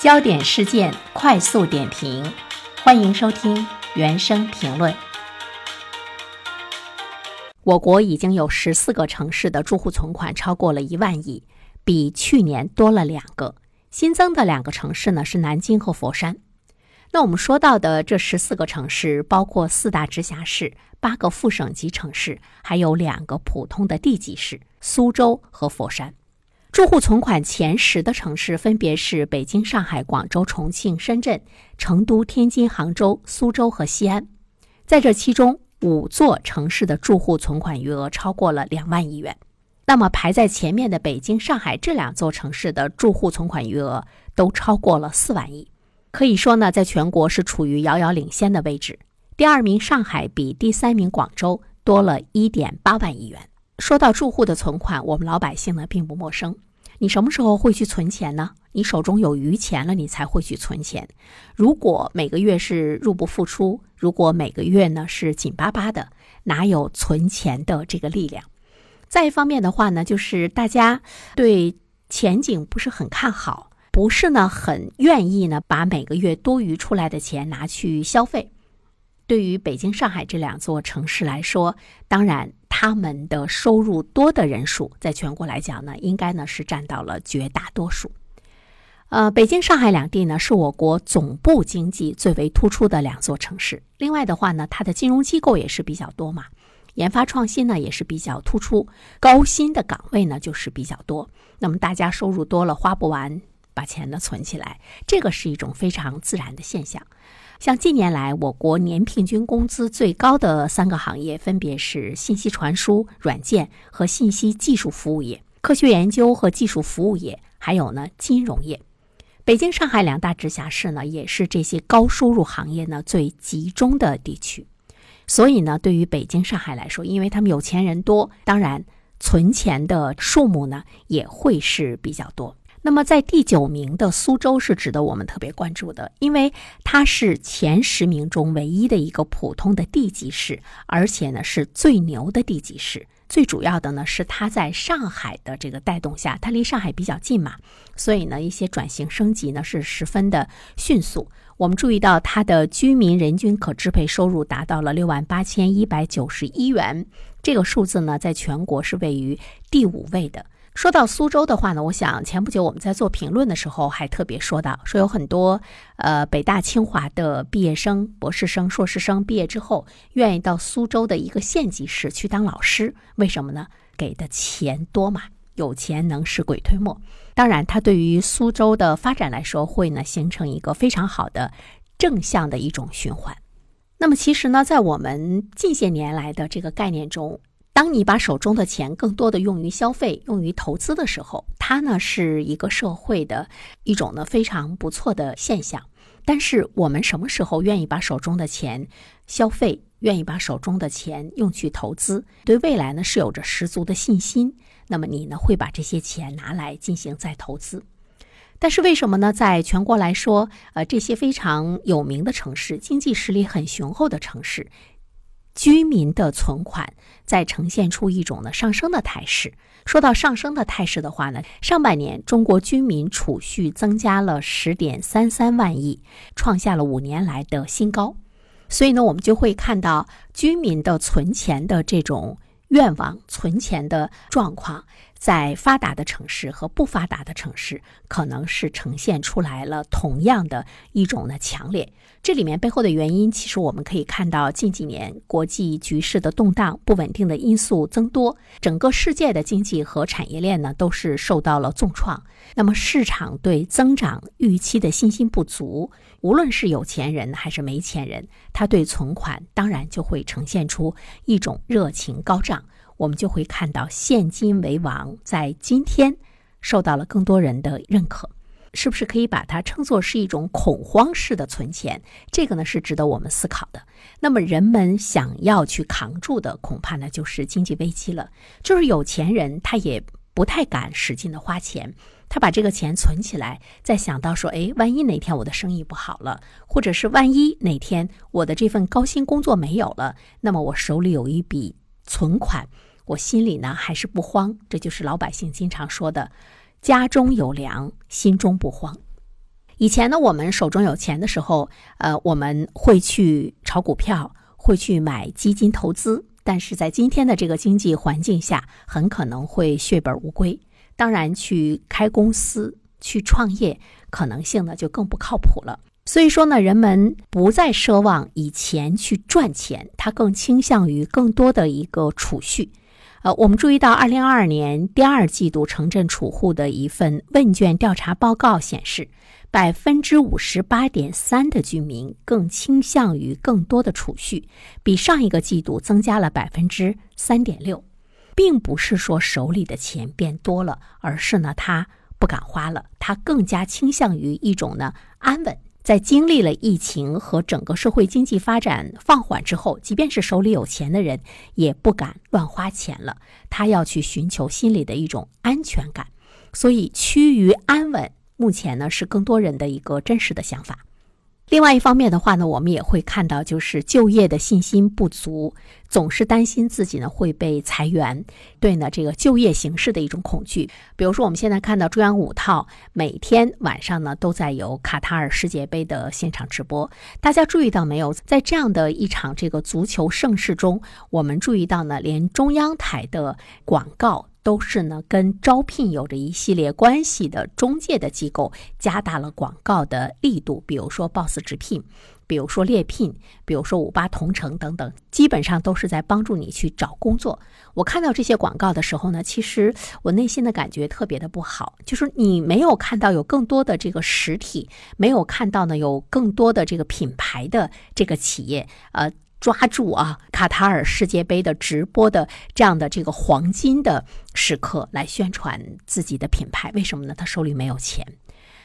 焦点事件快速点评，欢迎收听原声评论。我国已经有十四个城市的住户存款超过了一万亿，比去年多了两个。新增的两个城市呢是南京和佛山。那我们说到的这十四个城市，包括四大直辖市、八个副省级城市，还有两个普通的地级市——苏州和佛山。住户存款前十的城市分别是北京、上海、广州、重庆、深圳、成都、天津、杭州、苏州和西安。在这其中，五座城市的住户存款余额超过了两万亿元。那么排在前面的北京、上海这两座城市的住户存款余额都超过了四万亿。可以说呢，在全国是处于遥遥领先的位置。第二名上海比第三名广州多了一点八万亿元。说到住户的存款，我们老百姓呢并不陌生。你什么时候会去存钱呢？你手中有余钱了，你才会去存钱。如果每个月是入不敷出，如果每个月呢是紧巴巴的，哪有存钱的这个力量？再一方面的话呢，就是大家对前景不是很看好。不是呢，很愿意呢，把每个月多余出来的钱拿去消费。对于北京、上海这两座城市来说，当然他们的收入多的人数，在全国来讲呢，应该呢是占到了绝大多数。呃，北京、上海两地呢，是我国总部经济最为突出的两座城市。另外的话呢，它的金融机构也是比较多嘛，研发创新呢也是比较突出，高薪的岗位呢就是比较多。那么大家收入多了，花不完。把钱呢存起来，这个是一种非常自然的现象。像近年来，我国年平均工资最高的三个行业，分别是信息传输、软件和信息技术服务业、科学研究和技术服务业，还有呢金融业。北京、上海两大直辖市呢，也是这些高收入行业呢最集中的地区。所以呢，对于北京、上海来说，因为他们有钱人多，当然存钱的数目呢也会是比较多。那么，在第九名的苏州是值得我们特别关注的，因为它是前十名中唯一的一个普通的地级市，而且呢是最牛的地级市。最主要的呢是它在上海的这个带动下，它离上海比较近嘛，所以呢一些转型升级呢是十分的迅速。我们注意到它的居民人均可支配收入达到了六万八千一百九十一元，这个数字呢在全国是位于第五位的。说到苏州的话呢，我想前不久我们在做评论的时候还特别说到，说有很多呃北大清华的毕业生、博士生、硕士生毕业之后，愿意到苏州的一个县级市去当老师，为什么呢？给的钱多嘛，有钱能使鬼推磨。当然，它对于苏州的发展来说，会呢形成一个非常好的正向的一种循环。那么其实呢，在我们近些年来的这个概念中，当你把手中的钱更多的用于消费、用于投资的时候，它呢是一个社会的一种呢非常不错的现象。但是我们什么时候愿意把手中的钱消费，愿意把手中的钱用去投资，对未来呢是有着十足的信心，那么你呢会把这些钱拿来进行再投资。但是为什么呢？在全国来说，呃，这些非常有名的城市、经济实力很雄厚的城市。居民的存款在呈现出一种呢上升的态势。说到上升的态势的话呢，上半年中国居民储蓄增加了十点三三万亿，创下了五年来的新高。所以呢，我们就会看到居民的存钱的这种愿望、存钱的状况。在发达的城市和不发达的城市，可能是呈现出来了同样的一种呢强烈。这里面背后的原因，其实我们可以看到近几年国际局势的动荡、不稳定的因素增多，整个世界的经济和产业链呢都是受到了重创。那么市场对增长预期的信心不足，无论是有钱人还是没钱人，他对存款当然就会呈现出一种热情高涨。我们就会看到现金为王，在今天受到了更多人的认可，是不是可以把它称作是一种恐慌式的存钱？这个呢是值得我们思考的。那么人们想要去扛住的，恐怕呢就是经济危机了。就是有钱人他也不太敢使劲的花钱，他把这个钱存起来，再想到说，哎，万一哪天我的生意不好了，或者是万一哪天我的这份高薪工作没有了，那么我手里有一笔存款。我心里呢还是不慌，这就是老百姓经常说的“家中有粮，心中不慌”。以前呢，我们手中有钱的时候，呃，我们会去炒股票，会去买基金投资。但是在今天的这个经济环境下，很可能会血本无归。当然，去开公司、去创业，可能性呢就更不靠谱了。所以说呢，人们不再奢望以钱去赚钱，他更倾向于更多的一个储蓄。呃，我们注意到，二零二二年第二季度城镇储户的一份问卷调查报告显示，百分之五十八点三的居民更倾向于更多的储蓄，比上一个季度增加了百分之三点六，并不是说手里的钱变多了，而是呢他不敢花了，他更加倾向于一种呢安稳。在经历了疫情和整个社会经济发展放缓之后，即便是手里有钱的人，也不敢乱花钱了。他要去寻求心里的一种安全感，所以趋于安稳，目前呢是更多人的一个真实的想法。另外一方面的话呢，我们也会看到，就是就业的信心不足，总是担心自己呢会被裁员，对呢这个就业形势的一种恐惧。比如说，我们现在看到中央五套每天晚上呢都在有卡塔尔世界杯的现场直播，大家注意到没有？在这样的一场这个足球盛世中，我们注意到呢，连中央台的广告。都是呢，跟招聘有着一系列关系的中介的机构加大了广告的力度，比如说 Boss 直聘，比如说猎聘，比如说五八同城等等，基本上都是在帮助你去找工作。我看到这些广告的时候呢，其实我内心的感觉特别的不好，就是你没有看到有更多的这个实体，没有看到呢有更多的这个品牌的这个企业，呃。抓住啊，卡塔尔世界杯的直播的这样的这个黄金的时刻来宣传自己的品牌，为什么呢？他手里没有钱。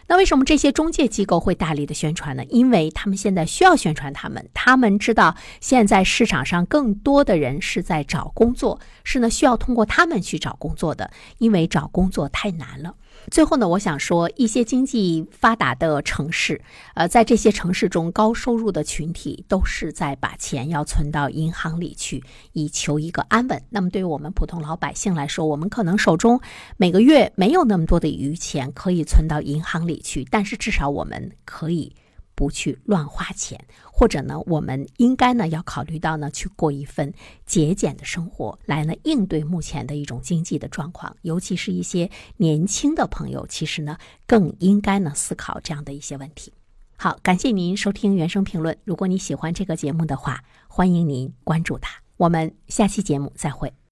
那为什么这些中介机构会大力的宣传呢？因为他们现在需要宣传他们，他们知道现在市场上更多的人是在找工作，是呢需要通过他们去找工作的，因为找工作太难了。最后呢，我想说，一些经济发达的城市，呃，在这些城市中，高收入的群体都是在把钱要存到银行里去，以求一个安稳。那么，对于我们普通老百姓来说，我们可能手中每个月没有那么多的余钱可以存到银行里去，但是至少我们可以。不去乱花钱，或者呢，我们应该呢要考虑到呢，去过一份节俭的生活，来呢应对目前的一种经济的状况。尤其是一些年轻的朋友，其实呢更应该呢思考这样的一些问题。好，感谢您收听原声评论。如果你喜欢这个节目的话，欢迎您关注它。我们下期节目再会。